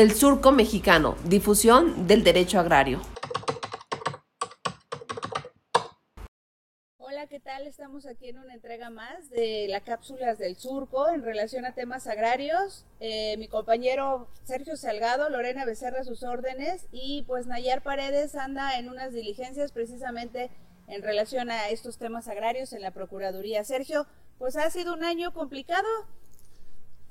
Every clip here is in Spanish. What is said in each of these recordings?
El Surco Mexicano, difusión del derecho agrario. Hola, ¿qué tal? Estamos aquí en una entrega más de las cápsulas del Surco en relación a temas agrarios. Eh, mi compañero Sergio Salgado, Lorena Becerra, sus órdenes, y pues Nayar Paredes anda en unas diligencias precisamente en relación a estos temas agrarios en la Procuraduría. Sergio, pues ha sido un año complicado,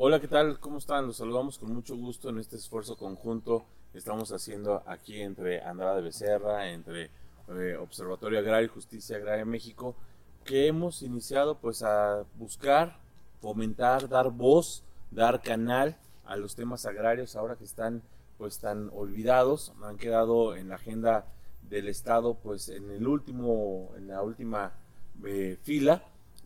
Hola, ¿qué tal? ¿Cómo están? Los saludamos con mucho gusto en este esfuerzo conjunto que estamos haciendo aquí entre Andrada de Becerra, entre eh, Observatorio Agrario y Justicia Agraria México, que hemos iniciado pues a buscar, fomentar, dar voz, dar canal a los temas agrarios ahora que están pues tan olvidados, han quedado en la agenda del Estado pues en el último, en la última eh, fila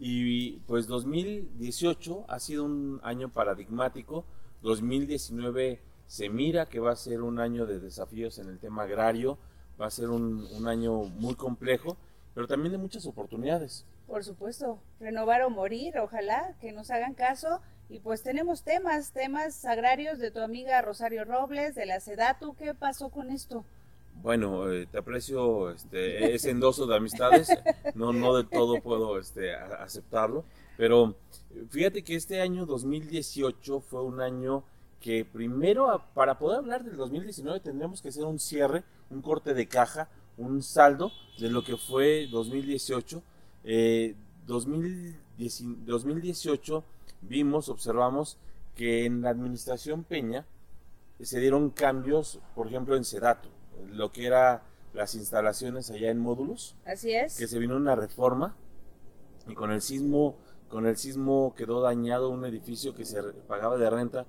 y pues 2018 ha sido un año paradigmático. 2019 se mira que va a ser un año de desafíos en el tema agrario, va a ser un, un año muy complejo, pero también de muchas oportunidades. Por supuesto, renovar o morir, ojalá que nos hagan caso. Y pues tenemos temas, temas agrarios de tu amiga Rosario Robles, de la SEDATU. ¿Qué pasó con esto? Bueno, eh, te aprecio este, ese endoso de amistades, no, no de todo puedo este, aceptarlo, pero fíjate que este año 2018 fue un año que primero, para poder hablar del 2019, tendríamos que hacer un cierre, un corte de caja, un saldo de lo que fue 2018. Eh, 2018 vimos, observamos que en la administración Peña se dieron cambios, por ejemplo, en Sedato lo que era las instalaciones allá en módulos. Así es. Que se vino una reforma y con el sismo, con el sismo quedó dañado un edificio que se pagaba de renta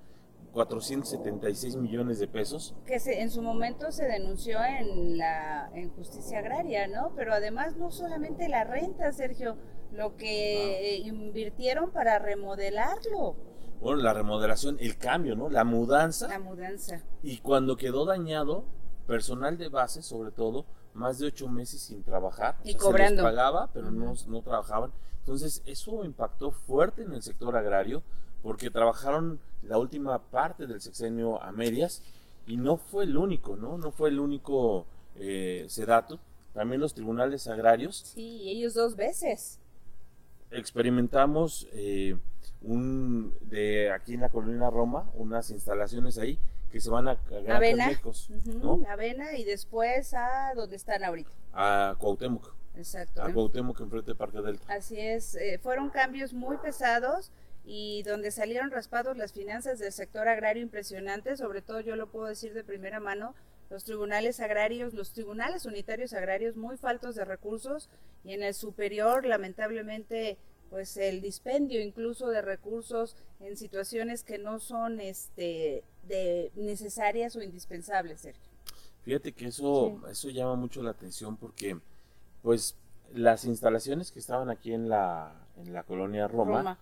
476 millones de pesos. Que se, en su momento se denunció en la en justicia agraria, ¿no? Pero además no solamente la renta, Sergio, lo que ah. invirtieron para remodelarlo. Bueno, la remodelación, el cambio, ¿no? La mudanza. La mudanza. Y cuando quedó dañado, personal de base, sobre todo, más de ocho meses sin trabajar. Y cobrando. Se les pagaba, pero no, no trabajaban. Entonces, eso impactó fuerte en el sector agrario, porque trabajaron la última parte del sexenio a medias, y no fue el único, ¿no? No fue el único eh, sedato. También los tribunales agrarios. Sí, ellos dos veces. Experimentamos eh, un de aquí en la colonia Roma, unas instalaciones ahí que se van a Avena, ¿no? Avena y después a donde están ahorita. A Cuauhtémoc. Exacto. A Cuauhtémoc enfrente de Parque Delta. Así es, eh, fueron cambios muy pesados y donde salieron raspados las finanzas del sector agrario impresionante, sobre todo yo lo puedo decir de primera mano, los tribunales agrarios, los tribunales unitarios agrarios muy faltos de recursos y en el superior lamentablemente pues el dispendio incluso de recursos en situaciones que no son este de necesarias o indispensables, Sergio. Fíjate que eso eso llama mucho la atención porque pues las instalaciones que estaban aquí en la en la colonia Roma,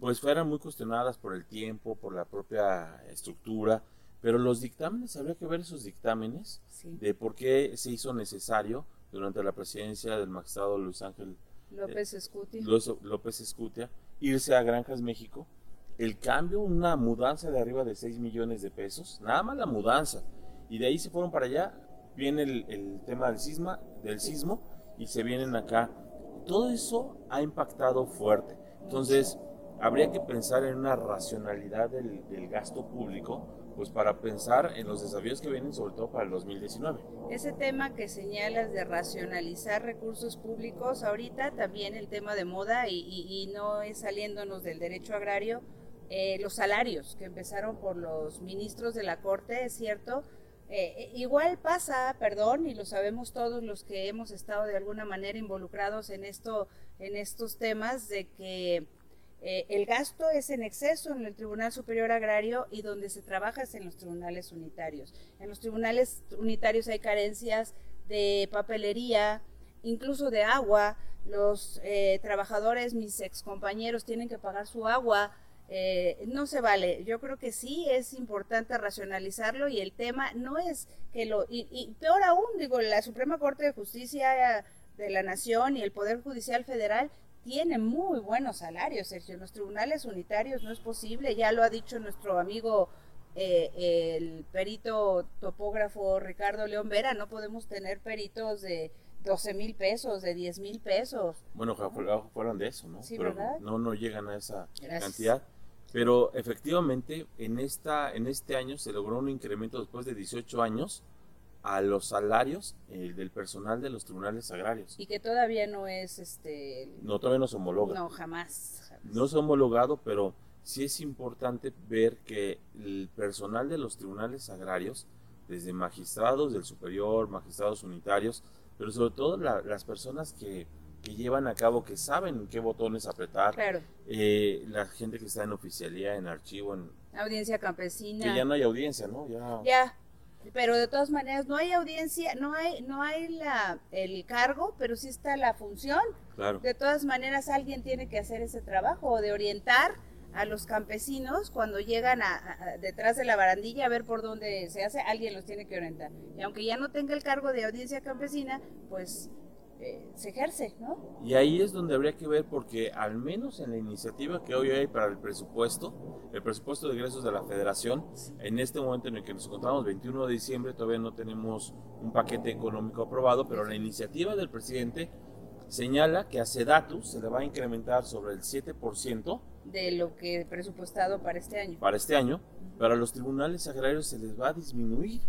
pues fueran muy cuestionadas por el tiempo, por la propia estructura, pero los dictámenes, habría que ver esos dictámenes de por qué se hizo necesario durante la presidencia del magistrado Luis Ángel López Escutia. López Escutia, irse a Granjas México. El cambio, una mudanza de arriba de 6 millones de pesos, nada más la mudanza. Y de ahí se fueron para allá, viene el, tema del, sisma, del sismo y se vienen acá. Todo eso ha impactado fuerte. Entonces, habría que pensar en una racionalidad del, del gasto público pues para pensar en los desafíos que vienen sobre todo para el 2019. Ese tema que señalas de racionalizar recursos públicos, ahorita también el tema de moda y, no es saliéndonos del derecho agrario, eh, los salarios que empezaron por los ministros de la Corte, es cierto, eh, igual pasa, perdón, y lo sabemos todos los que hemos estado de alguna manera involucrados en esto, en estos temas, de que eh, el gasto es en exceso en el Tribunal Superior Agrario y donde se trabaja es en los tribunales unitarios. En los tribunales unitarios hay carencias de papelería, incluso de agua. Los eh, trabajadores, mis excompañeros, tienen que pagar su agua. Eh, no se vale. Yo creo que sí es importante racionalizarlo y el tema no es que lo... Y, y peor aún, digo, la Suprema Corte de Justicia de la Nación y el Poder Judicial Federal tiene muy buenos salarios, Sergio. En los tribunales unitarios no es posible, ya lo ha dicho nuestro amigo eh, el perito topógrafo Ricardo León Vera, no podemos tener peritos de 12 mil pesos, de 10 mil pesos. Bueno, ojalá fueran de eso, ¿no? Sí, Pero ¿verdad? no, no llegan a esa Gracias. cantidad. Pero efectivamente, en, esta, en este año se logró un incremento después de 18 años a los salarios eh, del personal de los tribunales agrarios. Y que todavía no es, este, No, todavía no se homologa. no, jamás. jamás. No se ha homologado, pero sí es importante ver que el personal de los tribunales agrarios, desde magistrados del superior, magistrados unitarios, pero sobre todo la- las personas que, que llevan a cabo, que saben qué botones apretar, Claro, eh, la gente que está en oficialía, en archivo, en, audiencia campesina. que ya no hay audiencia, ¿no? Ya, Ya, pero de todas maneras no hay audiencia, no hay, no hay la, el cargo, pero sí está la función. claro. De todas maneras alguien tiene que hacer ese trabajo de orientar a los campesinos cuando llegan a, a- detrás de la barandilla a ver por dónde se hace, alguien los tiene que orientar. Y aunque ya no tenga el cargo de audiencia campesina, pues eh, se ejerce, ¿no? Y ahí es donde habría que ver, porque al menos en la iniciativa que hoy hay para el presupuesto, el presupuesto de egresos de la federación, en este momento en el que nos encontramos, 21 de diciembre, todavía no tenemos un paquete económico aprobado, pero la iniciativa del presidente señala que a Sedatu se le va a incrementar sobre el 7% De lo que presupuestado para este año. para este año, pero a los tribunales agrarios se les va a disminuir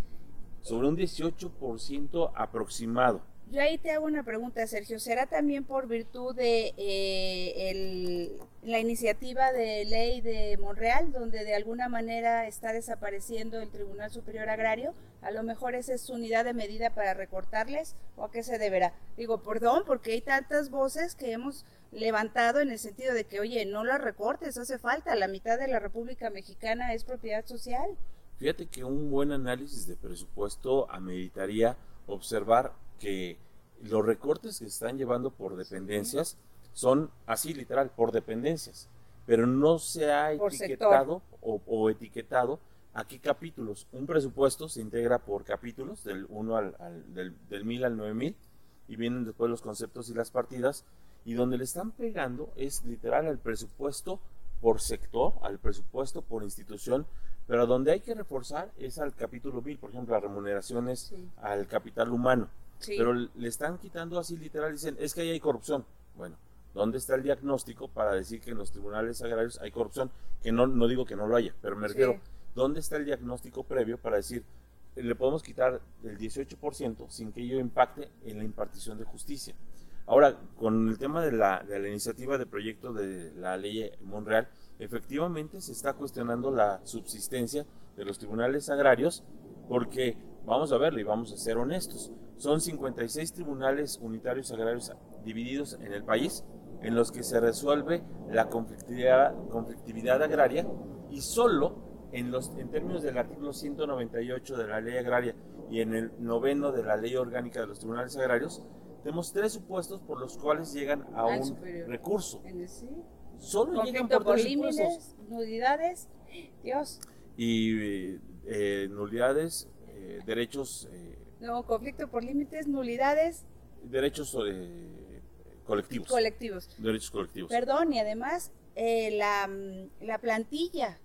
sobre un 18% aproximado. Yo ahí te hago una pregunta, Sergio. ¿Será también por virtud de eh, la iniciativa de ley de Monreal, donde de alguna manera está desapareciendo el Tribunal Superior Agrario? A lo mejor esa es su unidad de medida para recortarles o a qué se deberá. Digo, perdón, porque hay tantas voces que hemos levantado en el sentido de que, oye, no las recortes, hace falta. La mitad de la República Mexicana es propiedad social. Fíjate que un buen análisis de presupuesto ameritaría observar que los recortes que se están llevando por dependencias son así literal, por dependencias, pero no se ha etiquetado o, o etiquetado a qué capítulos. Un presupuesto se integra por capítulos, del 1 al, al- del, del 1000 al 9000, y vienen después los conceptos y las partidas, y donde le están pegando es literal al presupuesto por sector, al presupuesto por institución, pero donde hay que reforzar es al capítulo 1000, por ejemplo, las remuneraciones Sí. al capital humano. Sí. Pero le están quitando así literal, dicen, es que ahí hay corrupción. Bueno, ¿dónde está el diagnóstico para decir que en los tribunales agrarios hay corrupción? Que no, no digo que no lo haya, pero me Sí. refiero, ¿dónde está el diagnóstico previo para decir, le podemos quitar el 18% sin que ello impacte en la impartición de justicia? Ahora, con el tema de la, de la iniciativa de proyecto de la ley Monreal, efectivamente se está cuestionando la subsistencia de los tribunales agrarios porque, vamos a verlo y vamos a ser honestos, son 56 tribunales unitarios agrarios divididos en el país en los que se resuelve la conflictividad, conflictividad agraria y solo en, los, en términos del artículo 198 de la ley agraria y en el noveno de la ley orgánica de los tribunales agrarios, tenemos tres supuestos por los cuales llegan a Al un superior. recurso. Sí. Solo llegan por por tres supuestos. límites, nulidades. Dios. Y eh, eh, nulidades, eh, derechos, eh, No, conflicto por límites, nulidades, derechos eh, colectivos. colectivos. derechos colectivos. Perdón, y además eh, la, mm, la plantilla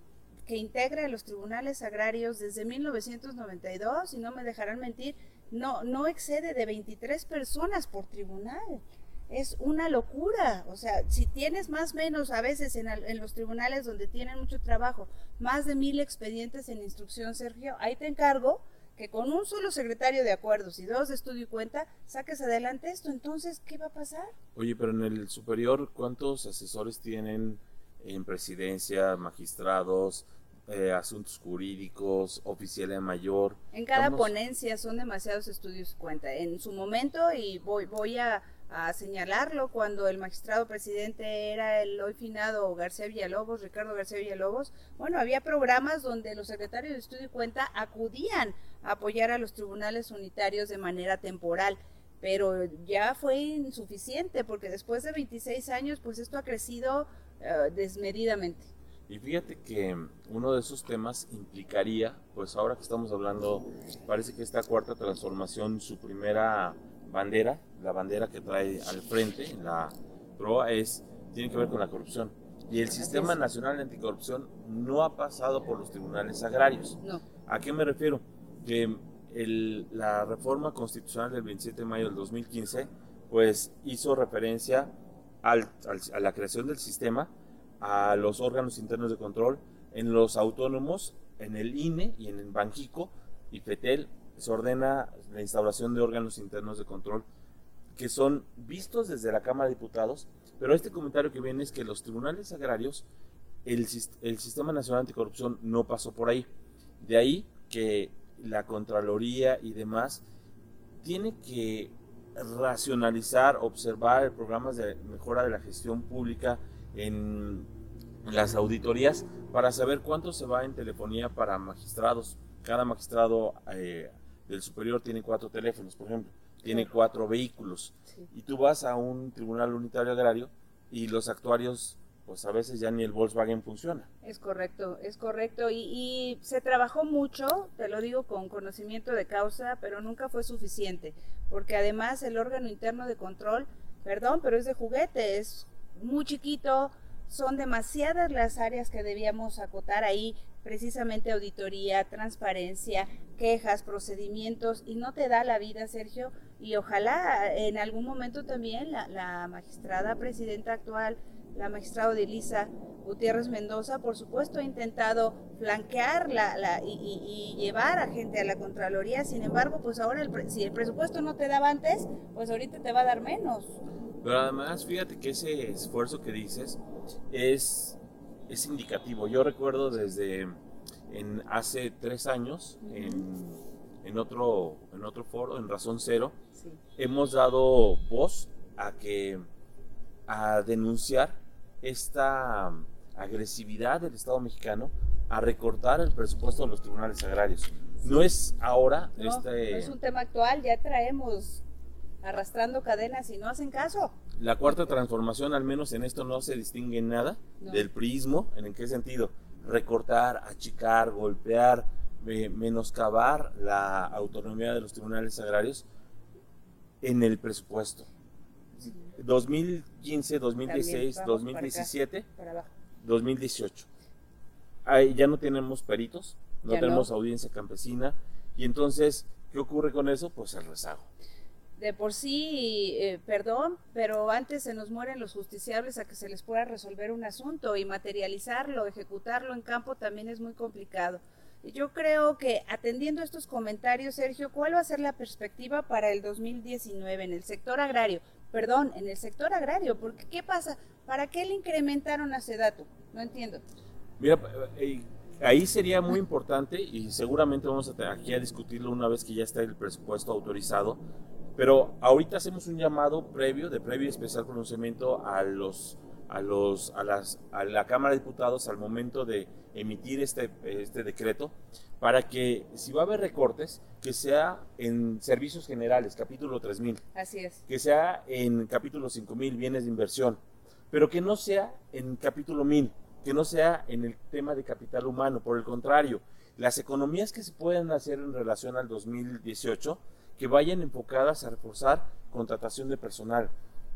que integra los tribunales agrarios desde 1992, y no me dejarán mentir, no, no excede de 23 personas por tribunal. Es una locura. O sea, si tienes más o menos a veces en, al- en los tribunales donde tienen mucho trabajo, más de mil expedientes en instrucción, Sergio, ahí te encargo que con un solo secretario de acuerdos y dos de estudio y cuenta, saques adelante esto. Entonces, ¿qué va a pasar? Oye, pero en el superior, ¿cuántos asesores tienen en presidencia, magistrados, eh, asuntos jurídicos, oficialía mayor? En cada Estamos- ponencia son demasiados estudios y cuenta. En su momento, y voy, voy a, a señalarlo, cuando el magistrado presidente era el hoy finado García Villalobos, Ricardo García Villalobos, bueno, había programas donde los secretarios de estudio y cuenta acudían apoyar a los tribunales unitarios de manera temporal. Pero ya fue insuficiente porque después de 26 años, pues esto ha crecido eh, desmedidamente. Y fíjate que uno de esos temas implicaría, pues ahora que estamos hablando, parece que esta cuarta transformación, su primera bandera, la bandera que trae al frente en la proa es, tiene que ver con la corrupción. Y el Sistema Nacional Anticorrupción no ha pasado por los tribunales agrarios. No. ¿A qué me refiero? Que el, la reforma constitucional del 27 de mayo del 2015 pues hizo referencia al, a la creación del sistema, a los órganos internos de control, en los autónomos, en el INE y en el Banjico y FETEL se ordena la instauración de órganos internos de control que son vistos desde la Cámara de Diputados, pero este comentario que viene es que los tribunales agrarios, el, el Sistema Nacional Anticorrupción no pasó por ahí. De ahí que la Contraloría y demás tiene que racionalizar, observar programas de mejora de la gestión pública en las auditorías para saber cuánto se va en telefonía para magistrados. Cada magistrado eh, del superior tiene cuatro teléfonos, por ejemplo, tiene cuatro vehículos. Y tú vas a un tribunal unitario agrario y los actuarios pues a veces ya ni el Volkswagen funciona. Es correcto, es correcto. Y, y, se trabajó mucho, te lo digo con conocimiento de causa, pero nunca fue suficiente, porque además el órgano interno de control, perdón, pero es de juguete, es muy chiquito, son demasiadas las áreas que debíamos acotar ahí, precisamente auditoría, transparencia, quejas, procedimientos, y no te da la vida, Sergio, y ojalá en algún momento también la, la magistrada presidenta actual la magistrada Elisa Gutiérrez Mendoza, por supuesto, ha intentado flanquear la, la y, llevar a gente a la Contraloría. Sin embargo, pues ahora el, si el presupuesto no te daba antes, pues ahorita te va a dar menos. Pero además, fíjate que ese esfuerzo que dices es, es indicativo. Yo recuerdo desde en, hace tres años, en, en, otro, en otro foro, en Razón Cero, hemos dado voz a que a denunciar esta agresividad del Estado mexicano a recortar el presupuesto de los tribunales agrarios. No es ahora este... es un tema actual, ya traemos arrastrando cadenas y no hacen caso. La cuarta transformación, al menos en esto, no se distingue en nada del prismo. ¿En qué sentido? Recortar, achicar, golpear, menoscabar la autonomía de los tribunales agrarios en el presupuesto. 2015, 2016, 2017, 2018. Ahí ya no tenemos peritos, no tenemos audiencia campesina. Y entonces, ¿qué ocurre con eso? Pues el rezago. De por sí, eh, perdón, pero antes se nos mueren los justiciables a que se les pueda resolver un asunto y materializarlo, ejecutarlo en campo también es muy complicado. Yo creo que atendiendo estos comentarios, Sergio, ¿cuál va a ser la perspectiva para el 2019 en el sector agrario? Perdón, en el sector agrario, porque ¿qué pasa? ¿Para qué le incrementaron a Sedatu? No entiendo. Mira, eh, ahí sería muy importante y seguramente vamos a aquí a discutirlo una vez que ya está el presupuesto autorizado, pero ahorita hacemos un llamado previo, de previo especial pronunciamiento a los a, los, a, las, a la Cámara de Diputados al momento de emitir este, este decreto para que si va a haber recortes, que sea en servicios generales, capítulo 3000. Así es. Que sea en capítulo 5000, bienes de inversión, pero que no sea en capítulo 1000, que no sea en el tema de capital humano. Por el contrario, las economías que se pueden hacer en relación al 2018, que vayan enfocadas a reforzar contratación de personal,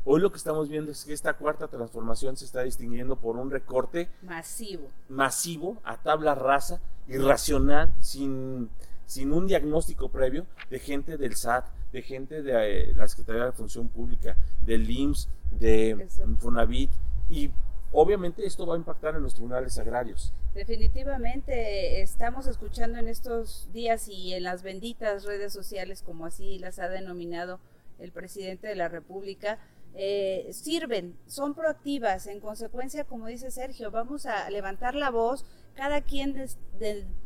Hoy lo que estamos viendo es que esta cuarta transformación se está distinguiendo por un recorte masivo, masivo a tabla rasa, irracional, sin, sin un diagnóstico previo de gente del SAT, de gente de eh, la Secretaría de Función Pública, del IMSS, de Fonavit y obviamente esto va a impactar en los tribunales agrarios. Definitivamente estamos escuchando en estos días y en las benditas redes sociales, como así las ha denominado el presidente de la República, eh, sirven, son proactivas. En consecuencia, como dice Sergio, vamos a levantar la voz, cada quien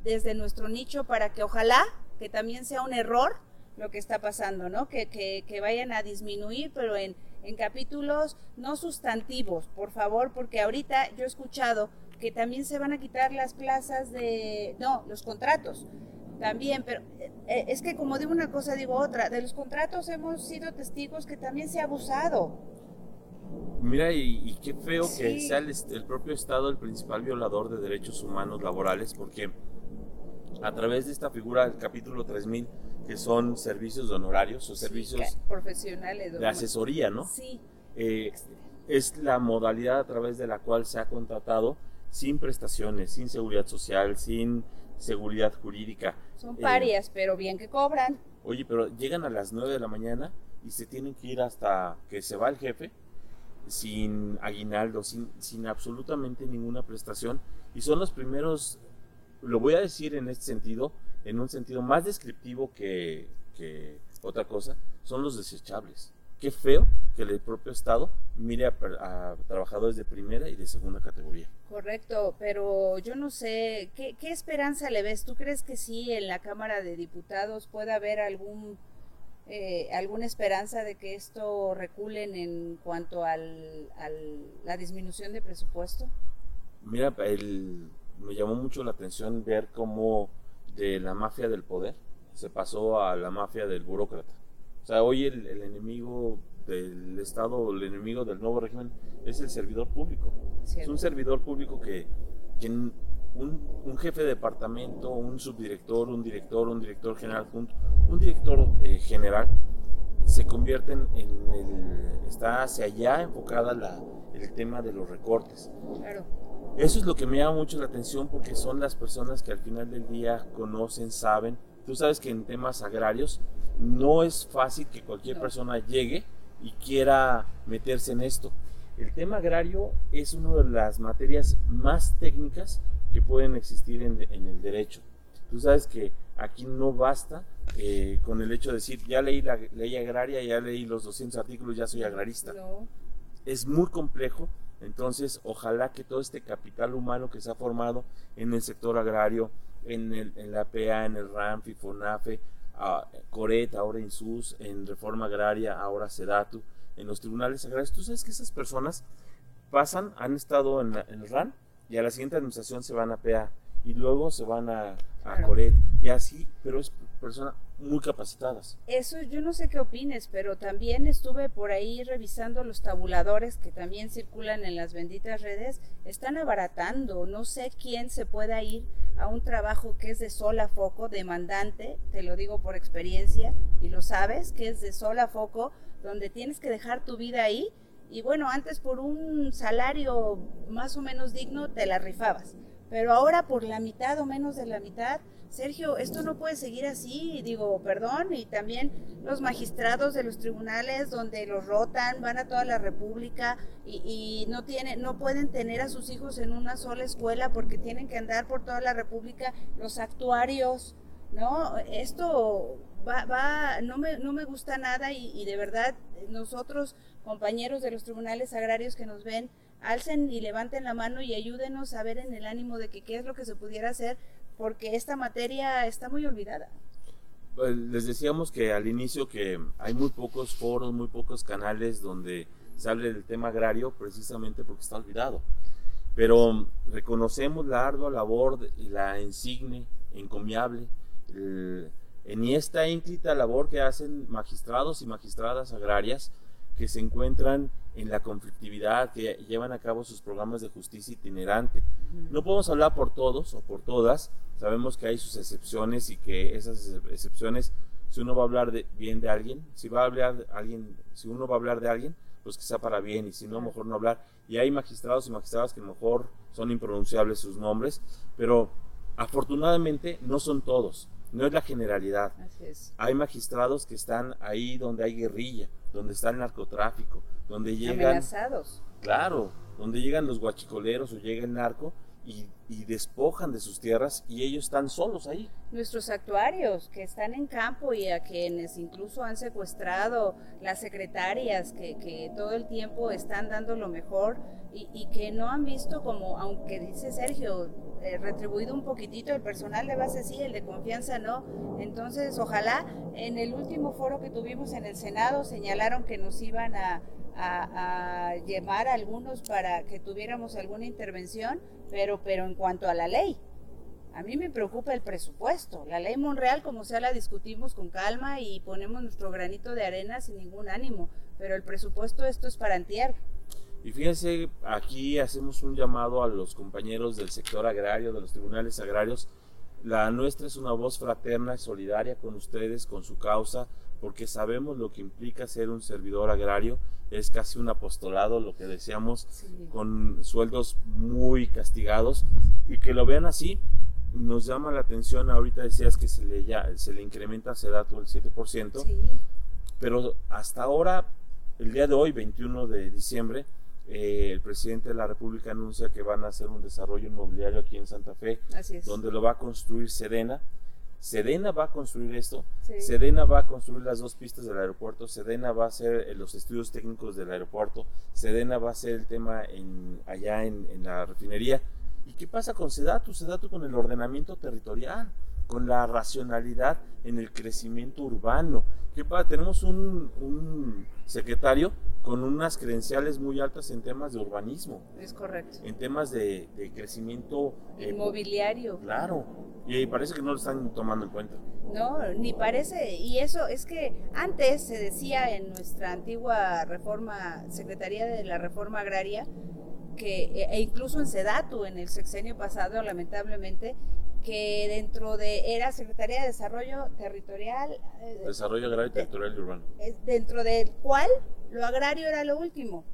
desde nuestro nicho, para que ojalá que también sea un error lo que está pasando, ¿no? Que, vayan a disminuir, pero en, en capítulos no sustantivos, por favor, porque ahorita yo he escuchado que también se van a quitar las plazas de, no, los contratos también, pero eh, es que como digo una cosa, digo otra, de los contratos hemos sido testigos que también se ha abusado. Mira, y, qué feo que sea el, propio Estado el principal violador de derechos humanos laborales, porque a través de esta figura del capítulo 3000, que son servicios de honorarios o servicios profesionales de asesoría, ¿no? Sí. Eh, es la modalidad a través de la cual se ha contratado sin prestaciones, sin seguridad social, sin seguridad jurídica. Son parias, pero bien que cobran. Oye, pero llegan a las 9 de la mañana y se tienen que ir hasta que se va el jefe sin aguinaldo, sin, sin absolutamente ninguna prestación. Y son los primeros, lo voy a decir en este sentido, en un sentido más descriptivo que, que otra cosa, son los desechables. Qué feo que el propio Estado mire a, trabajadores de primera y de segunda categoría. Correcto, pero yo no sé, ¿qué, ¿qué, esperanza le ves? ¿Tú crees que sí en la Cámara de Diputados pueda haber algún eh, alguna esperanza de que esto reculen en cuanto a la disminución de presupuesto? Mira, me llamó mucho la atención ver cómo de la mafia del poder se pasó a la mafia del burócrata. O sea, hoy el, enemigo del Estado, el enemigo del nuevo régimen es el servidor público. Es un servidor público que, quien un, jefe de departamento, un subdirector, un director, un director general junto, un director eh, general, se convierten en el, está hacia allá enfocada la, el tema de los recortes. Claro. Eso es lo que me llama mucho la atención porque son las personas que al final del día conocen, saben. Tú sabes que en temas agrarios no es fácil que cualquier persona llegue y quiera meterse en esto. El tema agrario es una de las materias más técnicas que pueden existir en, el derecho. Tú sabes que aquí no basta eh, con el hecho de decir, ya leí la ley agraria, ya leí los 200 artículos, ya soy agrarista. Es muy complejo, entonces ojalá que todo este capital humano que se ha formado en el sector agrario, en, el, en la PA, en el RAMFI, FONAFE, a Coret, ahora INSUS, en Reforma Agraria, ahora SEDATU, en los tribunales agrarios, tú sabes que esas personas pasan, han estado en, en el RAN, y a la siguiente administración se van a PA y luego se van a, a Coret. Y así, pero es personas muy capacitadas. Eso yo no sé qué opines, pero también estuve por ahí revisando los tabuladores que también circulan en las benditas redes, están abaratando, no sé quién se pueda ir a un trabajo que es de sola foco, demandante, te lo digo por experiencia y lo sabes, que es de sola foco, donde tienes que dejar tu vida ahí y bueno, antes por un salario más o menos digno te la rifabas. Pero ahora por la mitad o menos de la mitad, Sergio, esto no puede seguir así, digo, perdón, y también los magistrados de los tribunales donde los rotan, van a toda la República y, no tienen, no pueden tener a sus hijos en una sola escuela porque tienen que andar por toda la República, los actuarios, ¿no? Esto va, va, no me, no me gusta nada y de verdad nosotros compañeros de los tribunales agrarios que nos ven, alcen y levanten la mano y ayúdenos a ver en el ánimo de que qué es lo que se pudiera hacer, porque esta materia está muy olvidada. Pues, les decíamos que al inicio que hay muy pocos foros, muy pocos canales donde se hable del tema agrario precisamente porque está olvidado. Pero reconocemos la ardua labor y la insigne, encomiable, en esta ínclita labor que hacen magistrados y magistradas agrarias que se encuentran en la conflictividad, que llevan a cabo sus programas de justicia itinerante. No podemos hablar por todos o por todas, sabemos que hay sus excepciones y que esas excepciones, si uno va a hablar de, bien de alguien, si va a hablar de alguien, si uno va a hablar de alguien, pues que sea para bien y si no, mejor no hablar. Y hay magistrados y magistradas que mejor son impronunciables sus nombres, pero afortunadamente no son todos, no es la generalidad. Hay magistrados que están ahí donde hay guerrilla, donde está el narcotráfico, donde llegan... Amenazados. Claro, donde llegan los guachicoleros o llega el narco y, despojan de sus tierras y ellos están solos ahí. Nuestros actuarios que están en campo y a quienes incluso han secuestrado las secretarias que, que todo el tiempo están dando lo mejor y, y que no han visto como, aunque dice Sergio, eh, retribuido un poquitito, el personal de base sí, el de confianza no. Entonces, ojalá en el último foro que tuvimos en el Senado señalaron que nos iban a, a, llevar algunos para que tuviéramos alguna intervención, pero, pero en cuanto a la ley, a mí me preocupa el presupuesto. La ley Monreal, como sea, la discutimos con calma y ponemos nuestro granito de arena sin ningún ánimo, pero el presupuesto esto es para antier. Y fíjense, aquí hacemos un llamado a los compañeros del sector agrario, de los tribunales agrarios. La nuestra es una voz fraterna y solidaria con ustedes, con su causa, porque sabemos lo que implica ser un servidor agrario, es casi un apostolado, lo que decíamos, con sueldos muy castigados, y que lo vean así, nos llama la atención, ahorita decías que se le, ya, se le incrementa a Sedatu el 7%, pero hasta ahora, el día de hoy, 21 de diciembre, eh, el presidente de la República anuncia que van a hacer un desarrollo inmobiliario aquí en Santa Fe, donde lo va a construir Sedena. Sedena va a construir esto, Sedena va a construir las dos pistas del aeropuerto, Sedena va a hacer eh, los estudios técnicos del aeropuerto, Sedena va a hacer el tema en, allá en, en la refinería. ¿Y qué pasa con Sedatu? Sedatu con el ordenamiento territorial, con la racionalidad en el crecimiento urbano. ¿Qué pasa? Tenemos un, un secretario con unas credenciales muy altas en temas de urbanismo. Es correcto. En temas de, crecimiento eh, inmobiliario. claro. Y parece que no lo están tomando en cuenta. No, ni parece. Y eso es que antes se decía en nuestra antigua reforma, Secretaría de la Reforma Agraria, que, e, e incluso en Sedatu, en el sexenio pasado, lamentablemente, que dentro de, era Secretaría de Desarrollo Territorial. Eh, Desarrollo Agrario, Territorial y Urbano. Dentro del cual lo agrario era lo último,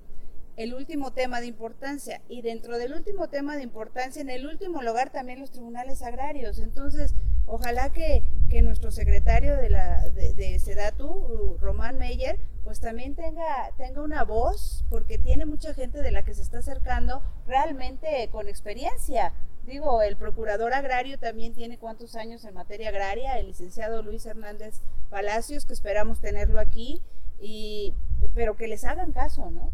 el último tema de importancia. Y dentro del último tema de importancia, en el último lugar también los tribunales agrarios. Entonces, ojalá que, que nuestro secretario de, la, de, Sedatu, Román Meyer, pues también tenga, tenga una voz, porque tiene mucha gente de la que se está acercando realmente con experiencia Digo, el procurador agrario también tiene cuántos años en materia agraria, el licenciado Luis Hernández Palacios, que esperamos tenerlo aquí, y, pero que les hagan caso, ¿no?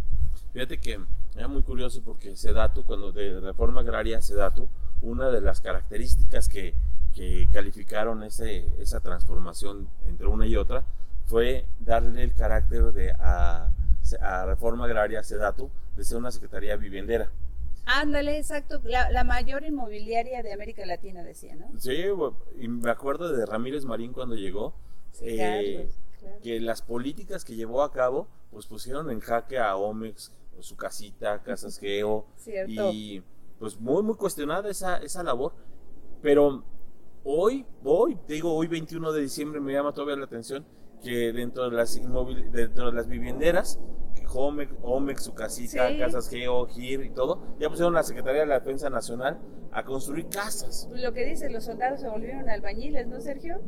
Fíjate que era muy curioso porque Sedatu, cuando de reforma agraria Sedatu, una de las características que, que calificaron ese, esa transformación entre una y otra fue darle el carácter de a, a reforma agraria Sedatu de ser una secretaría viviendera. Ándale, exacto, la, mayor inmobiliaria de América Latina, decía, ¿no? Sí, y me acuerdo de Ramírez Marín cuando llegó, eh, que las políticas que llevó a cabo, pues pusieron en jaque a Omex, su casita, Casas Geo, y pues muy, muy cuestionada esa, esa labor, pero hoy, hoy, te digo, hoy 21 de diciembre me llama todavía la atención que dentro de las, dentro de las vivienderas Omex, su casita, Casas Geo, GIR y todo, ya pusieron la Secretaría de la Defensa Nacional a construir casas. Lo que dicen, los soldados se volvieron albañiles, ¿no, Sergio?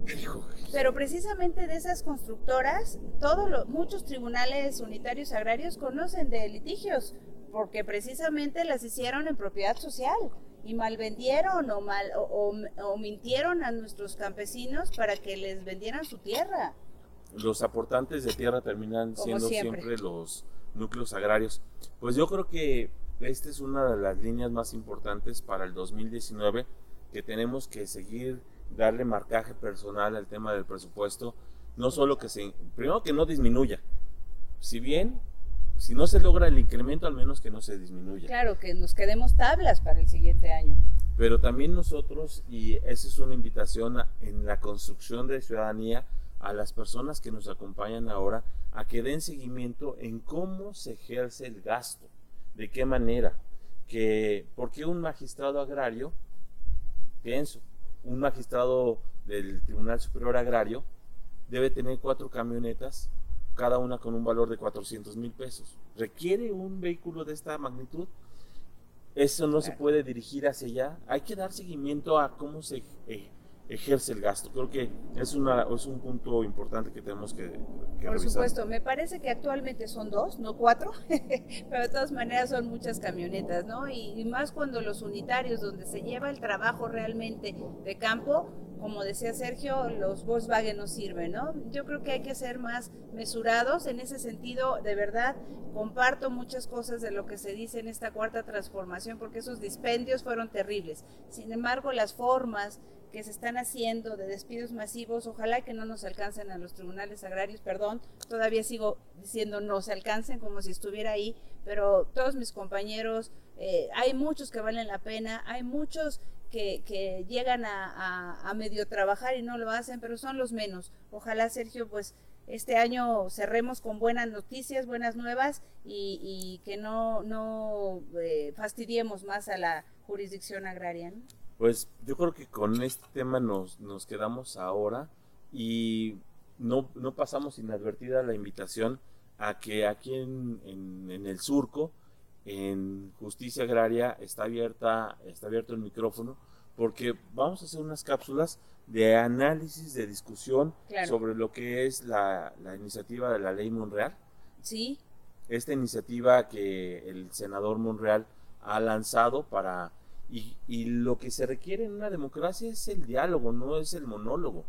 Pero precisamente de esas constructoras, todos muchos tribunales unitarios agrarios conocen de litigios, porque precisamente las hicieron en propiedad social y mal vendieron o, mal, o mintieron a nuestros campesinos para que les vendieran su tierra los aportantes de tierra terminan siendo siempre. los núcleos agrarios. Pues yo creo que esta es una de las líneas más importantes para el 2019 que tenemos que seguir darle marcaje personal al tema del presupuesto, no solo que se, primero que no disminuya, si bien, si no se logra el incremento, al menos que no se disminuya. Claro, que nos quedemos tablas para el siguiente año. Pero también nosotros, y esa es una invitación en la construcción de ciudadanía, a las personas que nos acompañan ahora a que den seguimiento en cómo se ejerce el gasto, de qué manera, que porque un magistrado agrario, pienso, un magistrado del Tribunal Superior Agrario debe tener cuatro camionetas, cada una con un valor de 400 mil pesos. ¿Requiere un vehículo de esta magnitud? Eso no se puede dirigir hacia allá. Hay que dar seguimiento a cómo se eh, ejerce el gasto. Creo que es, una, es un punto importante que tenemos que, Por supuesto, me parece que actualmente son dos, no cuatro, pero de todas maneras son muchas camionetas, ¿no? Y, y, más cuando los unitarios, donde se lleva el trabajo realmente de campo, como decía Sergio, los Volkswagen no sirven, ¿no? Yo creo que hay que ser más mesurados en ese sentido, de verdad, comparto muchas cosas de lo que se dice en esta cuarta transformación, porque esos dispendios fueron terribles. Sin embargo, las formas, que se están haciendo de despidos masivos, ojalá que no nos alcancen a los tribunales agrarios, perdón, todavía sigo diciendo no se alcancen como si estuviera ahí, pero todos mis compañeros, eh, hay muchos que valen la pena, hay muchos que, que llegan a, a, medio trabajar y no lo hacen, pero son los menos. Ojalá, Sergio, pues este año cerremos con buenas noticias, buenas nuevas y, y que no, no eh, fastidiemos más a la jurisdicción agraria. Pues yo creo que con este tema nos, nos quedamos ahora y no, no pasamos inadvertida la invitación a que aquí en, en, el surco, en justicia agraria, está abierta, está abierto el micrófono, porque vamos a hacer unas cápsulas de análisis, de discusión sobre lo que es la, la, iniciativa de la ley Monreal. Sí. Esta iniciativa que el senador Monreal ha lanzado para... Y, lo que se requiere en una democracia es el diálogo, no es el monólogo.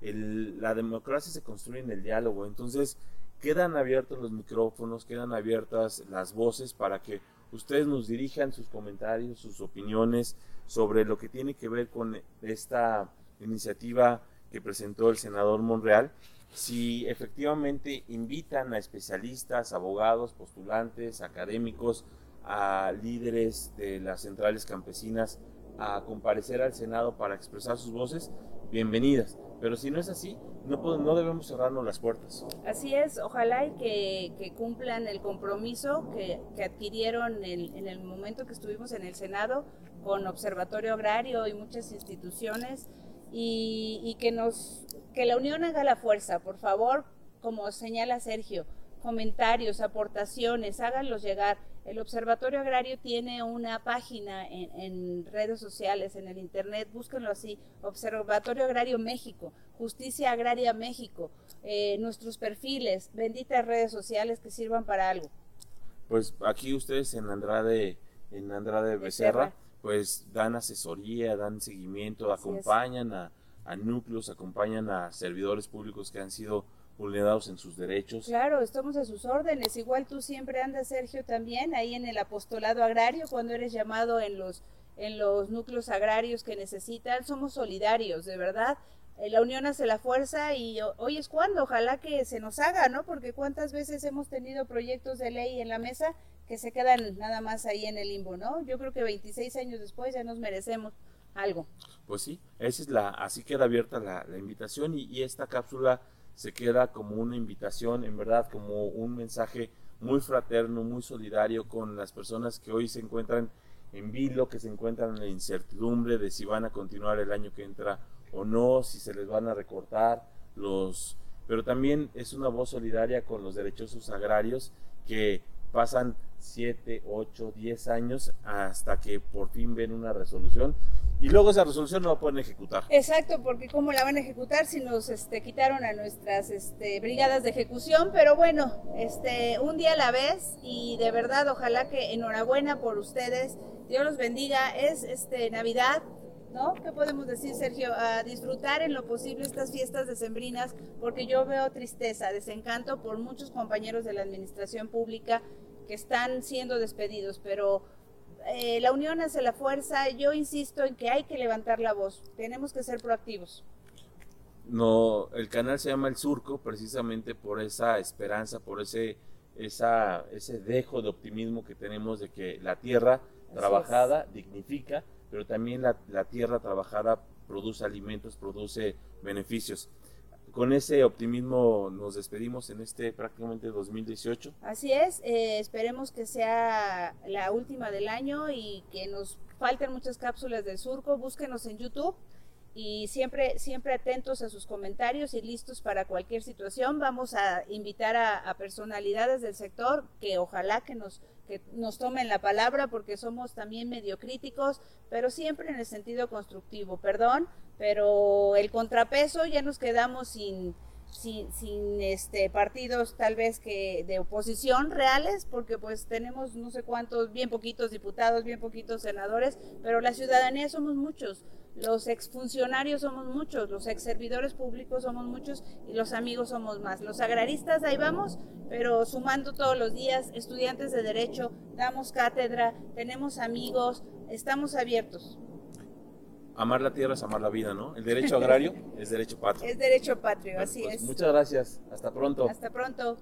El, la democracia se construye en el diálogo. Entonces, quedan abiertos los micrófonos, quedan abiertas las voces para que ustedes nos dirijan sus comentarios, sus opiniones sobre lo que tiene que ver con esta iniciativa que presentó el senador Monreal. Si efectivamente invitan a especialistas, abogados, postulantes, académicos, a líderes de las centrales campesinas a comparecer al Senado para expresar sus voces, bienvenidas. Pero si no es así, no, no debemos cerrarnos las puertas. Así es, ojalá y que, cumplan el compromiso que, adquirieron en el momento que estuvimos en el Senado con Observatorio Agrario y muchas instituciones y, que, nos, que la unión haga la fuerza, por favor, como señala Sergio, comentarios, aportaciones, háganlos llegar. El Observatorio Agrario tiene una página en, redes sociales, en el Internet, búsquenlo así, Observatorio Agrario México, Justicia Agraria México, eh, nuestros perfiles, benditas redes sociales que sirvan para algo. Pues aquí ustedes en Andrade, en Andrade Becerra, pues dan asesoría, dan seguimiento, acompañan a, a núcleos, acompañan a servidores públicos que han sido vulnerados en sus derechos. Claro, estamos a sus órdenes. Igual tú siempre andas, Sergio, también ahí en el apostolado agrario, cuando eres llamado en los, en los núcleos agrarios que necesitan. Somos solidarios, de verdad. Eh, la unión hace la fuerza y hoy es cuando, ojalá que se nos haga, ¿no? Porque cuántas veces hemos tenido proyectos de ley en la mesa que se quedan nada más ahí en el limbo, ¿no? Yo creo que 26 años después ya nos merecemos algo. Pues sí, esa es la, así queda abierta la, invitación y, y esta cápsula se queda como una invitación, en verdad, como un mensaje muy fraterno, muy solidario con las personas que hoy se encuentran en vilo, que se encuentran en la incertidumbre de si van a continuar el año que entra o no, si se les van a recortar los... Pero también es una voz solidaria con los derechosos agrarios que pasan 7, 8, 10 años hasta que por fin ven una resolución y luego esa resolución no la pueden ejecutar. Exacto, porque ¿cómo la van a ejecutar si nos este, quitaron a nuestras este, brigadas de ejecución? Pero bueno, este, un día a la vez y de verdad ojalá que enhorabuena por ustedes, Dios los bendiga, es este, Navidad, ¿no? ¿Qué podemos decir, Sergio? A disfrutar en lo posible estas fiestas decembrinas, porque yo veo tristeza, desencanto por muchos compañeros de la administración pública que están siendo despedidos, pero eh, la unión hace la fuerza. Yo insisto en que hay que levantar la voz. Tenemos que ser proactivos. No, el canal se llama El Surco precisamente por esa esperanza, por ese, esa, ese dejo de optimismo que tenemos de que la tierra trabajada dignifica, pero también la, la tierra trabajada produce alimentos, produce beneficios con ese optimismo nos despedimos en este prácticamente 2018. Así es, eh, esperemos que sea la última del año y que nos falten muchas cápsulas del surco. Búsquenos en YouTube y siempre, siempre atentos a sus comentarios y listos para cualquier situación. Vamos a invitar a, personalidades del sector que ojalá que nos, que nos tomen la palabra porque somos también medio críticos, pero siempre en el sentido constructivo. Perdón, pero el contrapeso ya nos quedamos sin, sin, sin, este partidos tal vez que de oposición reales, porque pues tenemos no sé cuántos, bien poquitos diputados, bien poquitos senadores, pero la ciudadanía somos muchos, los exfuncionarios somos muchos, los ex servidores públicos somos muchos y los amigos somos más. Los agraristas ahí vamos, pero sumando todos los días, estudiantes de derecho, damos cátedra, tenemos amigos, estamos abiertos amar la tierra es amar la vida, ¿no? El derecho agrario es derecho patrio. Es derecho patrio, así pues, es. Muchas gracias. Hasta pronto. Hasta pronto.